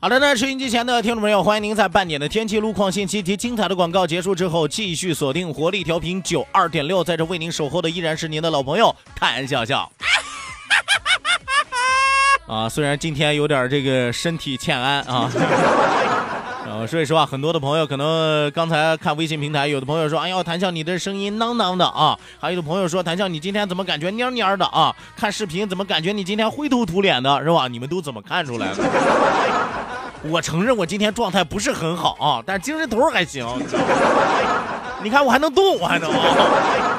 好的，那收音机前的听众朋友，欢迎您在半点的天气、路况信息及精彩的广告结束之后，继续锁定活力调频九二点六，在这为您守候的依然是您的老朋友谭笑笑。啊，虽然今天有点这个身体欠安啊。呃，所以说啊，很多的朋友可能刚才看微信平台，有的朋友说，哎呦，谭笑你的声音囔囔的啊，还有的朋友说，谭笑你今天怎么感觉蔫蔫的啊？看视频怎么感觉你今天灰头土脸的，是吧？你们都怎么看出来的？我承认我今天状态不是很好啊，但是精神头还行。你看我还能动，我还能啊。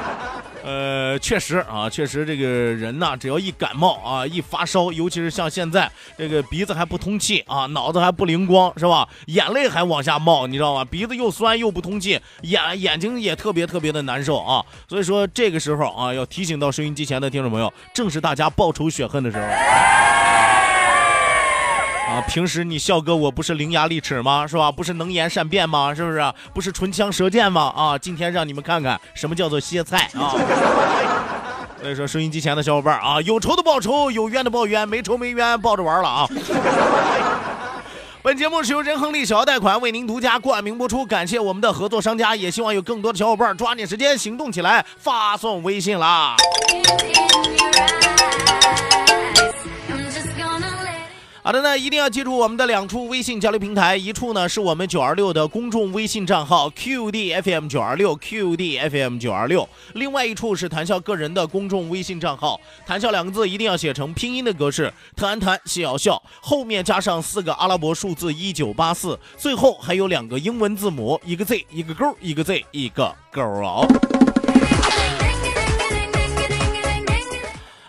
呃，确实啊，确实这个人呐，只要一感冒啊，一发烧，尤其是像现在这个鼻子还不通气啊，脑子还不灵光，是吧？眼泪还往下冒，你知道吗？鼻子又酸又不通气，眼眼睛也特别特别的难受啊。所以说这个时候啊，要提醒到收音机前的听众朋友，正是大家报仇雪恨的时候。平时你笑哥我不是伶牙俐齿吗？是吧？不是能言善辩吗？是不是？不是唇枪舌剑吗？啊，今天让你们看看什么叫做歇菜啊！所以说，收音机前的小伙伴啊，有仇的报仇，有冤的报冤，没仇没冤抱着玩了啊！本节目是由仁恒利小额贷款为您独家冠名播出，感谢我们的合作商家，也希望有更多的小伙伴抓紧时间行动起来，发送微信啦！好的呢，一定要记住我们的两处微信交流平台，一处呢是我们九二六的公众微信账号 QDFM 九二六 QDFM 九二六，另外一处是谈笑个人的公众微信账号，谈笑两个字一定要写成拼音的格式，谈谈笑笑，后面加上四个阿拉伯数字一九八四，最后还有两个英文字母，一个 Z 一个勾，一个 Z 一个勾哦。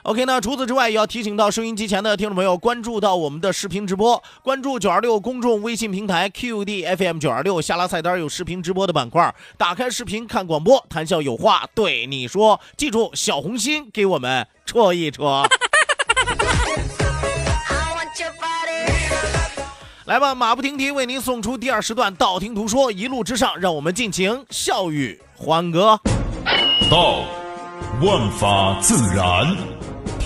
OK，那除此之外，也要提醒到收音机前的听众朋友，关注到我们的视频直播，关注九二六公众微信平台 QDFM 九二六，下拉菜单有视频直播的板块，打开视频看广播，谈笑有话对你说，记住小红心给我们戳一戳。来吧，马不停蹄为您送出第二时段道听途说，一路之上，让我们尽情笑语欢歌。道，万法自然；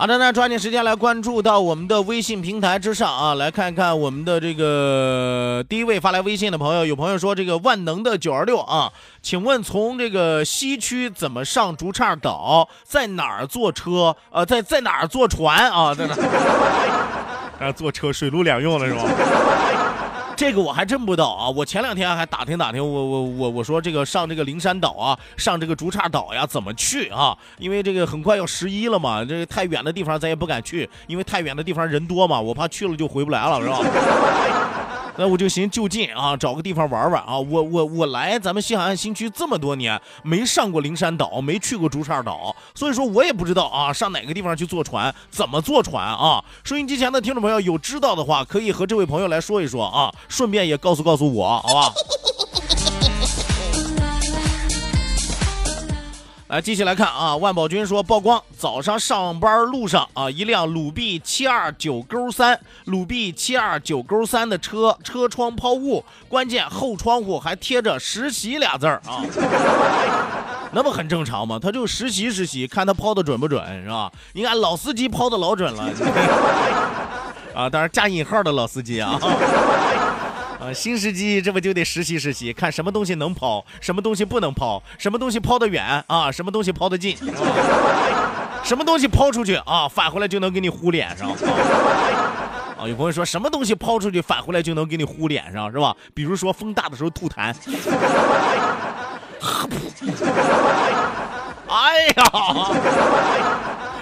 好的，那抓紧时间来关注到我们的微信平台之上啊，来看一看我们的这个第一位发来微信的朋友，有朋友说这个万能的九二六啊，请问从这个西区怎么上竹岔岛，在哪儿坐车？呃，在在哪儿坐船啊？在哪儿？啊，坐车水陆两用了是吧？这个我还真不知道啊！我前两天还打听打听，我我我我说这个上这个灵山岛啊，上这个竹岔岛呀，怎么去啊？因为这个很快要十一了嘛，这太远的地方咱也不敢去，因为太远的地方人多嘛，我怕去了就回不来了，是吧？那我就寻就近啊，找个地方玩玩啊！我我我来咱们西海岸新区这么多年，没上过灵山岛，没去过竹岔岛，所以说我也不知道啊，上哪个地方去坐船，怎么坐船啊？收音机前的听众朋友有知道的话，可以和这位朋友来说一说啊，顺便也告诉告诉我，好吧？来，继续来看啊，万宝军说曝光，早上上班路上啊，一辆鲁 B 七二九勾三，鲁 B 七二九勾三的车车窗抛物，关键后窗户还贴着实习俩字儿啊，那不很正常吗？他就实习实习，看他抛的准不准是吧？你看老司机抛的老准了，啊，当然加引号的老司机啊。啊，新时机这不就得实习实习，看什么东西能抛，什么东西不能抛，什么东西抛得远啊，什么东西抛得近，什么东西抛出去啊，返回来就能给你糊脸上。啊，有朋友说什么东西抛出去返回来就能给你糊脸上，是吧？比如说风大的时候吐痰。哎呀，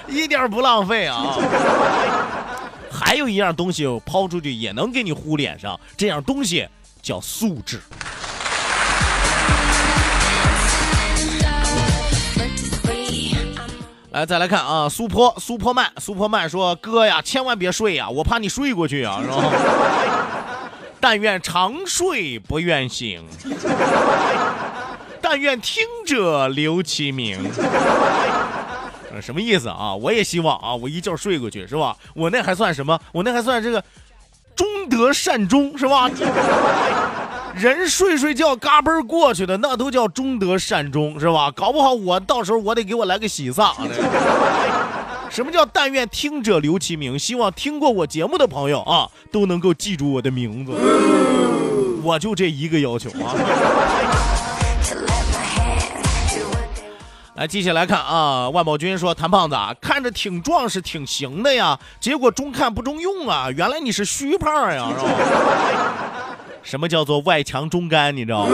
一点不浪费啊！还有一样东西抛出去也能给你糊脸上，这样东西叫素质。来，再来看啊，苏坡苏坡曼苏坡曼说：“哥呀，千万别睡呀，我怕你睡过去啊，是吧？但愿长睡不愿醒，但愿听者留其名。”呃，什么意思啊？我也希望啊，我一觉睡过去是吧？我那还算什么？我那还算这个中德善终是吧？人睡睡觉嘎嘣过去的，那都叫中德善终是吧？搞不好我到时候我得给我来个喜丧。什么叫但愿听者留其名？希望听过我节目的朋友啊，都能够记住我的名字。我就这一个要求啊。来，继续来看啊，万宝军说：“谭胖子啊，看着挺壮实、挺行的呀，结果中看不中用啊，原来你是虚胖呀，是吧？什么叫做外强中干？你知道吗？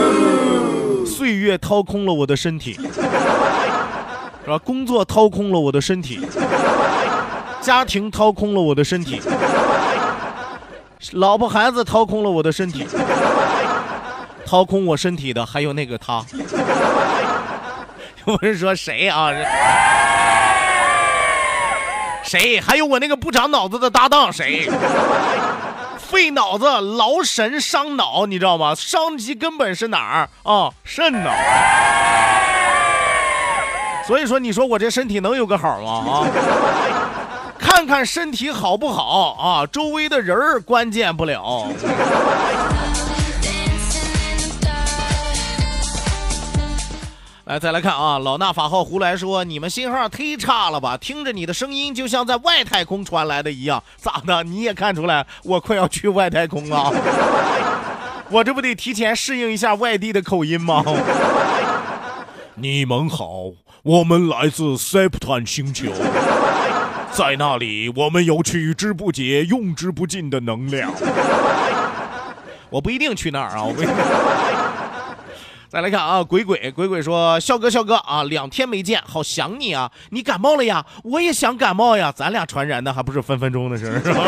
岁月掏空了我的身体，是吧？工作掏空了我的身体，家庭掏空了我的身体，老婆孩子掏空了我的身体，掏空我身体的还有那个他。”我是说谁啊？谁？还有我那个不长脑子的搭档谁？费脑子、劳神、伤脑，你知道吗？伤及根本是哪儿啊？肾脑？所以说，你说我这身体能有个好吗？啊？看看身体好不好啊？周围的人儿关键不了。来，再来看啊！老衲法号胡来说，你们信号忒差了吧？听着你的声音，就像在外太空传来的一样。咋的？你也看出来我快要去外太空了？我这不得提前适应一下外地的口音吗？你们好，我们来自塞普坦星球，在那里我们有取之不竭、用之不尽的能量。我不一定去那儿啊，我不一定。再来看啊，鬼鬼鬼鬼说：“笑哥笑哥啊，两天没见，好想你啊！你感冒了呀？我也想感冒呀，咱俩传染的还不是分分钟的事是吧？”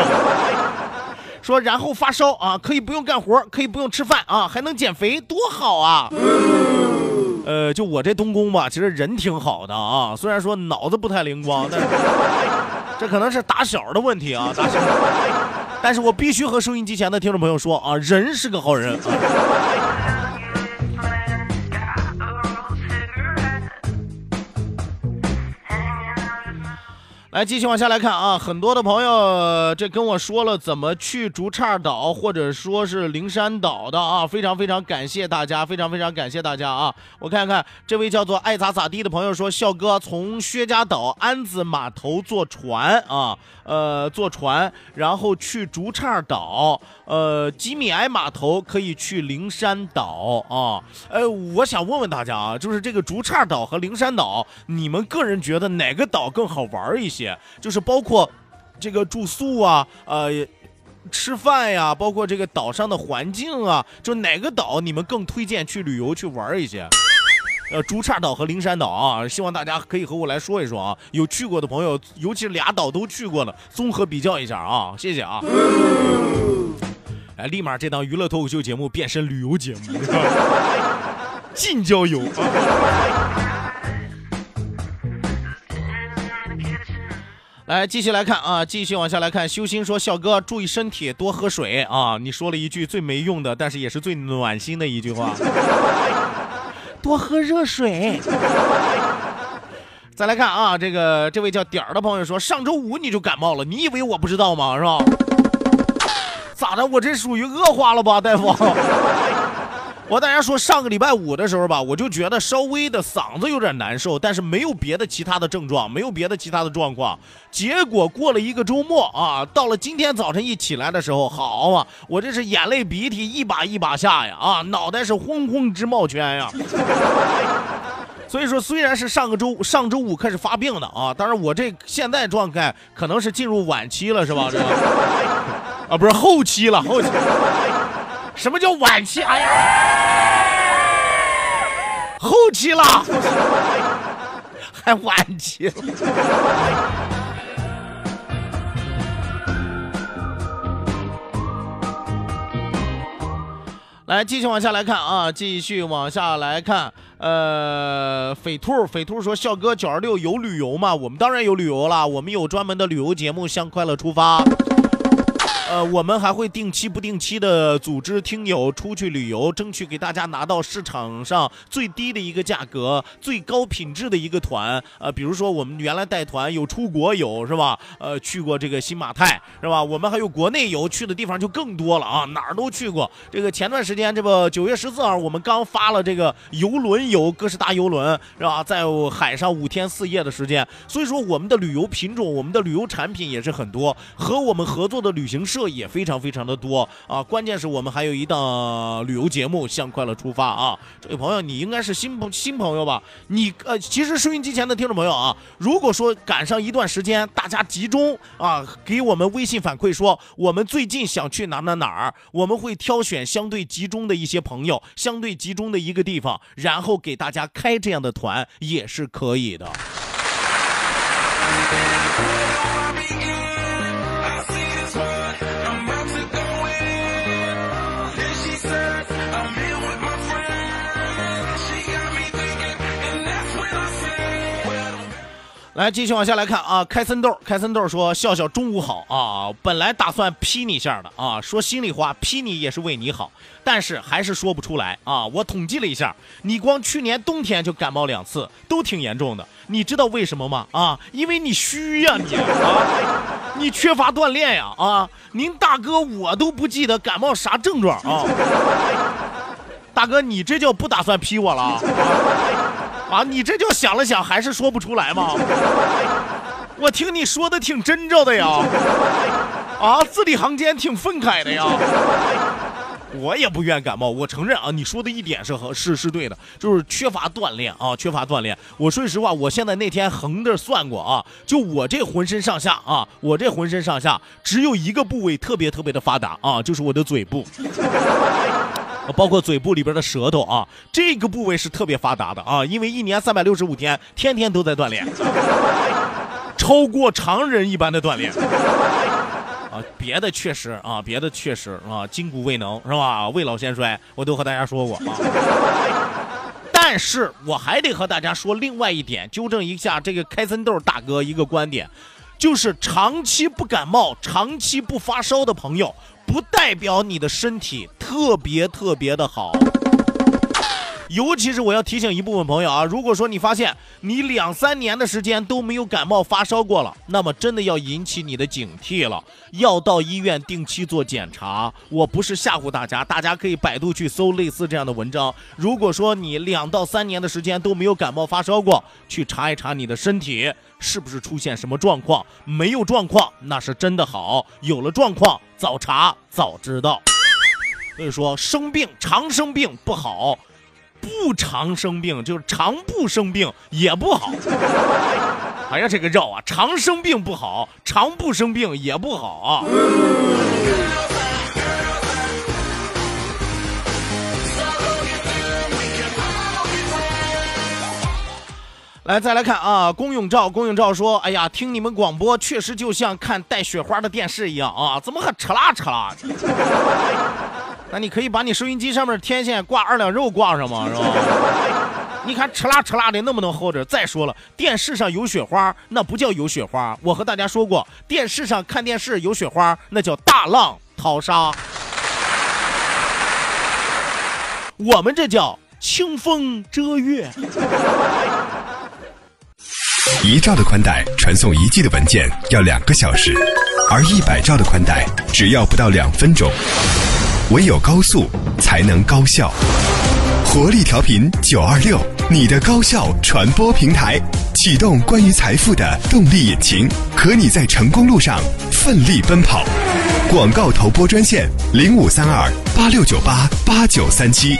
说然后发烧啊，可以不用干活，可以不用吃饭啊，还能减肥，多好啊！呃，就我这东宫吧，其实人挺好的啊，虽然说脑子不太灵光，但是 这可能是打小的问题啊，打小。但是我必须和收音机前的听众朋友说啊，人是个好人来，继续往下来看啊，很多的朋友这跟我说了怎么去竹岔岛或者说是灵山岛的啊，非常非常感谢大家，非常非常感谢大家啊！我看看这位叫做爱咋咋地的朋友说，笑哥从薛家岛安子码头坐船啊，呃，坐船然后去竹岔岛，呃，吉米埃码头可以去灵山岛啊。呃，我想问问大家啊，就是这个竹岔岛和灵山岛，你们个人觉得哪个岛更好玩一些？就是包括这个住宿啊，呃，吃饭呀，包括这个岛上的环境啊，就哪个岛你们更推荐去旅游去玩一些？呃，竹岔岛和灵山岛啊，希望大家可以和我来说一说啊。有去过的朋友，尤其是俩岛都去过的，综合比较一下啊。谢谢啊。哎，立马这档娱乐脱口秀节目变身旅游节目，近郊游。来，继续来看啊，继续往下来看。修心说：“笑哥，注意身体，多喝水啊！”你说了一句最没用的，但是也是最暖心的一句话：“ 多喝热水。”再来看啊，这个这位叫点儿的朋友说，上周五你就感冒了，你以为我不知道吗？是吧？咋的？我这属于恶化了吧，大夫？我大家说，上个礼拜五的时候吧，我就觉得稍微的嗓子有点难受，但是没有别的其他的症状，没有别的其他的状况。结果过了一个周末啊，到了今天早晨一起来的时候，好啊，我这是眼泪鼻涕一把一把下呀，啊，脑袋是轰轰直冒圈呀。所以说，虽然是上个周上周五开始发病的啊，但是我这现在状态可能是进入晚期了，是吧？这个啊，不是后期了，后期。什么叫晚期？哎呀，后期了，还晚期。来，继续往下来看啊，继续往下来看。呃，匪兔，匪兔说：“笑哥，九二六有旅游吗？我们当然有旅游了，我们有专门的旅游节目《向快乐出发》。”呃，我们还会定期不定期的组织听友出去旅游，争取给大家拿到市场上最低的一个价格、最高品质的一个团。呃，比如说我们原来带团有出国游是吧？呃，去过这个新马泰是吧？我们还有国内游，去的地方就更多了啊，哪儿都去过。这个前段时间，这不九月十四号，我们刚发了这个游轮游，哥斯达游轮是吧？在海上五天四夜的时间。所以说，我们的旅游品种，我们的旅游产品也是很多，和我们合作的旅行社。这也非常非常的多啊！关键是我们还有一档旅游节目《向快乐出发》啊！这位朋友，你应该是新朋新朋友吧？你呃，其实收音机前的听众朋友啊，如果说赶上一段时间，大家集中啊，给我们微信反馈说我们最近想去哪哪哪儿，我们会挑选相对集中的一些朋友，相对集中的一个地方，然后给大家开这样的团也是可以的。来，继续往下来看啊！开森豆，开森豆说：“笑笑中午好啊！本来打算批你一下的啊，说心里话，批你也是为你好，但是还是说不出来啊。我统计了一下，你光去年冬天就感冒两次，都挺严重的。你知道为什么吗？啊，因为你虚呀，你啊，你缺乏锻炼呀啊！您大哥我都不记得感冒啥症状啊！大哥，你这叫不打算批我了？”，啊你这就想了想，还是说不出来吗？我听你说的挺真着的呀，啊，字里行间挺愤慨的呀。我也不愿感冒，我承认啊，你说的一点是和是是对的，就是缺乏锻炼啊，缺乏锻炼。我说实话，我现在那天横着算过啊，就我这浑身上下啊，我这浑身上下只有一个部位特别特别的发达啊，就是我的嘴部。包括嘴部里边的舌头啊，这个部位是特别发达的啊，因为一年三百六十五天，天天都在锻炼，超过常人一般的锻炼啊。别的确实啊，别的确实啊，筋骨未能是吧？未老先衰，我都和大家说过啊。但是我还得和大家说另外一点，纠正一下这个开森豆大哥一个观点，就是长期不感冒、长期不发烧的朋友。不代表你的身体特别特别的好，尤其是我要提醒一部分朋友啊，如果说你发现你两三年的时间都没有感冒发烧过了，那么真的要引起你的警惕了，要到医院定期做检查。我不是吓唬大家，大家可以百度去搜类似这样的文章。如果说你两到三年的时间都没有感冒发烧过，去查一查你的身体是不是出现什么状况，没有状况那是真的好，有了状况。早查早知道，所以说生病常生病不好，不常生病就是常不生病也不好。哎呀，这个绕啊，常生病不好，常不生病也不好啊。来，再来看啊！龚永照，龚永照说：“哎呀，听你们广播确实就像看带雪花的电视一样啊，怎么还扯啦扯啦？那你可以把你收音机上面天线挂二两肉挂上吗？是吧？你看哧啦哧啦的，那么能厚着？再说了，电视上有雪花，那不叫有雪花。我和大家说过，电视上看电视有雪花，那叫大浪淘沙。我们这叫清风遮月。”一兆的宽带传送一 G 的文件要两个小时，而一百兆的宽带只要不到两分钟。唯有高速才能高效。活力调频九二六，你的高效传播平台，启动关于财富的动力引擎，和你在成功路上奋力奔跑。广告投播专线零五三二八六九八八九三七。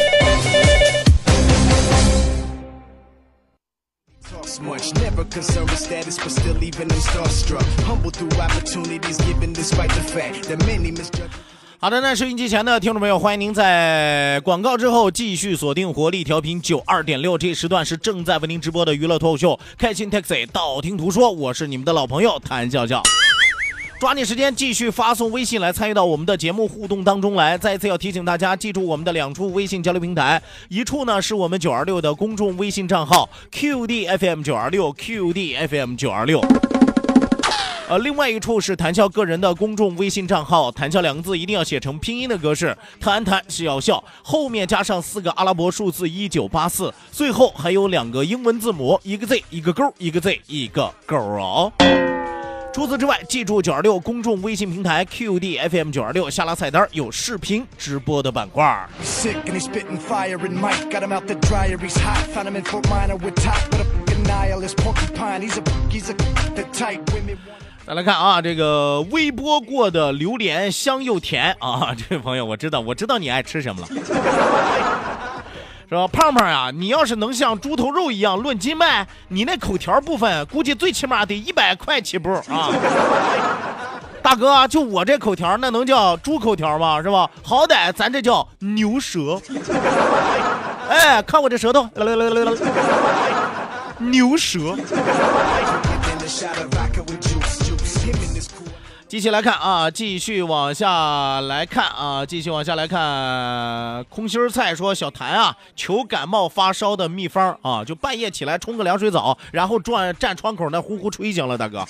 好的，那收音机前的听众朋友，欢迎您在广告之后继续锁定活力调频九二点六，这时段是正在为您直播的娱乐脱口秀《开心 Taxi》，道听途说，我是你们的老朋友谭笑笑。抓紧时间继续发送微信来参与到我们的节目互动当中来。再次要提醒大家，记住我们的两处微信交流平台，一处呢是我们九二六的公众微信账号 QDFM 九二六 QDFM 九二六。呃，另外一处是谭笑个人的公众微信账号，谭笑两个字一定要写成拼音的格式，谭谈是要笑，后面加上四个阿拉伯数字一九八四，最后还有两个英文字母，一个 Z 一个勾，一个 Z 一个勾哦。除此之外，记住九二六公众微信平台 QDFM 九二六下拉菜单有视频直播的板块。再来看啊，这个微波过的榴莲香又甜啊！这位朋友，我知道，我知道你爱吃什么了，是吧？胖胖呀，你要是能像猪头肉一样论斤卖，你那口条部分估计最起码得一百块起步啊！大哥，就我这口条，那能叫猪口条吗？是吧？好歹咱这叫牛舌。哎，看我这舌头，牛舌。继续来看啊，继续往下来看啊，继续往下来看。空心菜说：“小谭啊，求感冒发烧的秘方啊，就半夜起来冲个凉水澡，然后转站窗口那呼呼吹行了，大哥。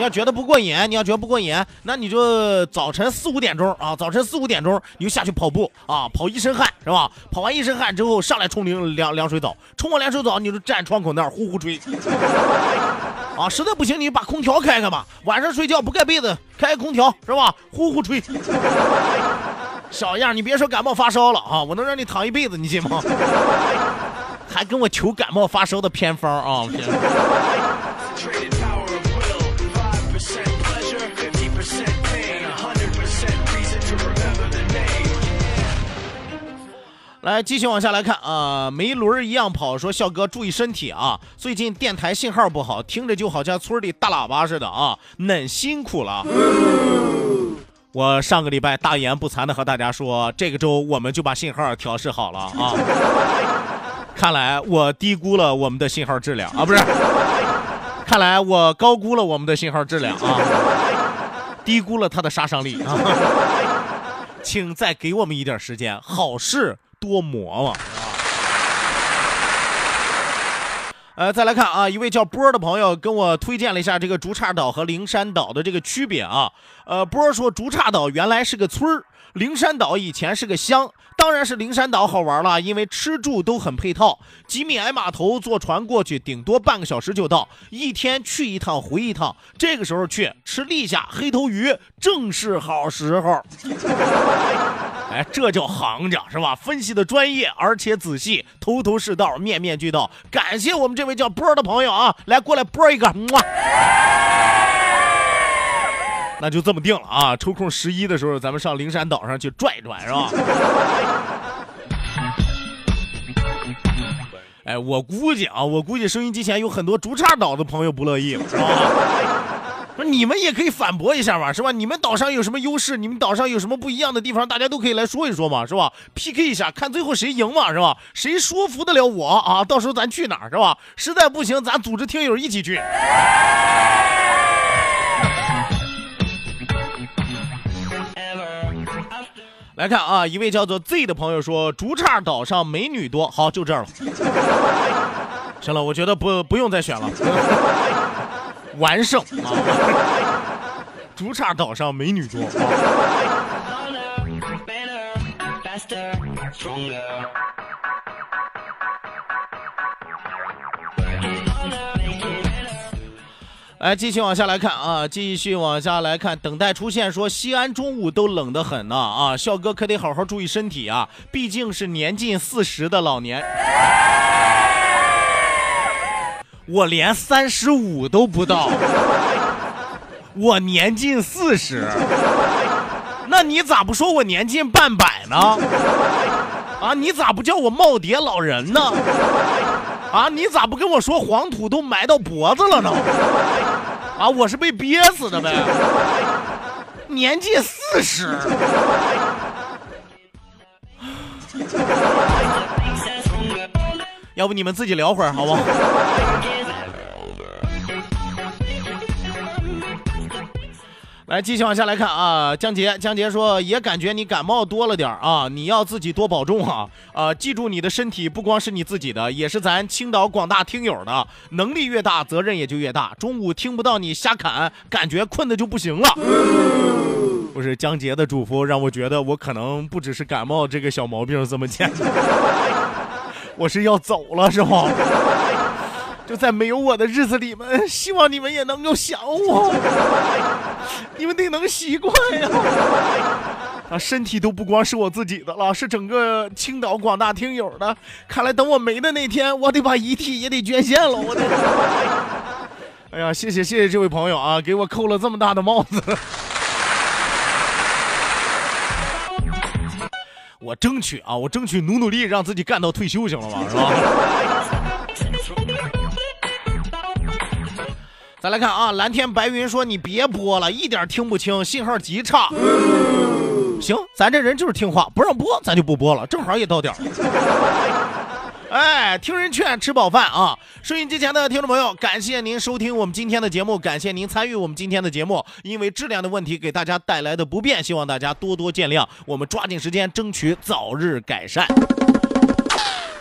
你要觉得不过瘾，你要觉得不过瘾，那你就早晨四五点钟啊，早晨四五点钟你就下去跑步啊，跑一身汗是吧？跑完一身汗之后上来冲凉凉凉水澡，冲完凉水澡你就站窗口那儿呼呼吹。”啊，实在不行你把空调开开吧，晚上睡觉不盖被子，开空调是吧？呼呼吹，小样，你别说感冒发烧了啊，我能让你躺一辈子，你信吗？还跟我求感冒发烧的偏方啊！来，继续往下来看啊，没轮一样跑，说笑哥注意身体啊，最近电台信号不好，听着就好像村里大喇叭似的啊，恁辛苦了。我上个礼拜大言不惭的和大家说，这个周我们就把信号调试好了啊。看来我低估了我们的信号质量啊，不是，看来我高估了我们的信号质量啊，低估了它的杀伤力啊。请再给我们一点时间，好事多磨嘛。呃，再来看啊，一位叫波儿的朋友跟我推荐了一下这个竹岔岛和灵山岛的这个区别啊。呃，波儿说竹岔岛原来是个村儿，灵山岛以前是个乡。当然是灵山岛好玩了，因为吃住都很配套。吉米矮码头坐船过去，顶多半个小时就到，一天去一趟回一趟。这个时候去吃立夏黑头鱼，正是好时候。哎，这叫行家是吧？分析的专业而且仔细，头头是道，面面俱到。感谢我们这位叫波儿的朋友啊，来过来波一个，么。那就这么定了啊！抽空十一的时候，咱们上灵山岛上去转一转，是吧？哎，我估计啊，我估计收音机前有很多竹岔岛的朋友不乐意了，是吧？说你们也可以反驳一下嘛，是吧？你们岛上有什么优势？你们岛上有什么不一样的地方？大家都可以来说一说嘛，是吧？PK 一下，看最后谁赢嘛，是吧？谁说服得了我啊？到时候咱去哪儿，是吧？实在不行，咱组织听友一起去。来看啊，一位叫做 Z 的朋友说，竹岔岛上美女多。好，就这儿了。行了，我觉得不不用再选了，完胜啊！竹岔岛上美女多。better, 来，继续往下来看啊，继续往下来看，等待出现说西安中午都冷得很呢啊，笑哥可得好好注意身体啊，毕竟是年近四十的老年，我连三十五都不到，我年近四十，那你咋不说我年近半百呢？啊，你咋不叫我耄耋老人呢？啊，你咋不跟我说黄土都埋到脖子了呢？啊，我是被憋死的呗。年纪四十，要不你们自己聊会儿好不好？来，继续往下来看啊，江杰，江杰说也感觉你感冒多了点啊，你要自己多保重啊，啊，记住你的身体不光是你自己的，也是咱青岛广大听友的，能力越大，责任也就越大。中午听不到你瞎侃，感觉困的就不行了。不是江杰的嘱咐让我觉得我可能不只是感冒这个小毛病这么简单，我是要走了是吗？就在没有我的日子里面，希望你们也能够想我，你们得能习惯呀。啊，身体都不光是我自己的了，是整个青岛广大听友的。看来等我没的那天，我得把遗体也得捐献了。我得。哎呀，谢谢谢谢这位朋友啊，给我扣了这么大的帽子。我争取啊，我争取努努力，让自己干到退休，行了吗？是吧？再来看啊，蓝天白云说你别播了，一点听不清，信号极差。行，咱这人就是听话，不让播咱就不播了，正好也到点儿。哎，听人劝，吃饱饭啊！收音机前的听众朋友，感谢您收听我们今天的节目，感谢您参与我们今天的节目。因为质量的问题给大家带来的不便，希望大家多多见谅。我们抓紧时间，争取早日改善。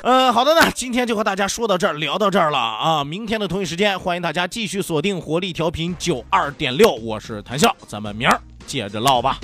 呃，好的呢，今天就和大家说到这儿，聊到这儿了啊！明天的同一时间，欢迎大家继续锁定活力调频九二点六，我是谭笑，咱们明儿接着唠吧。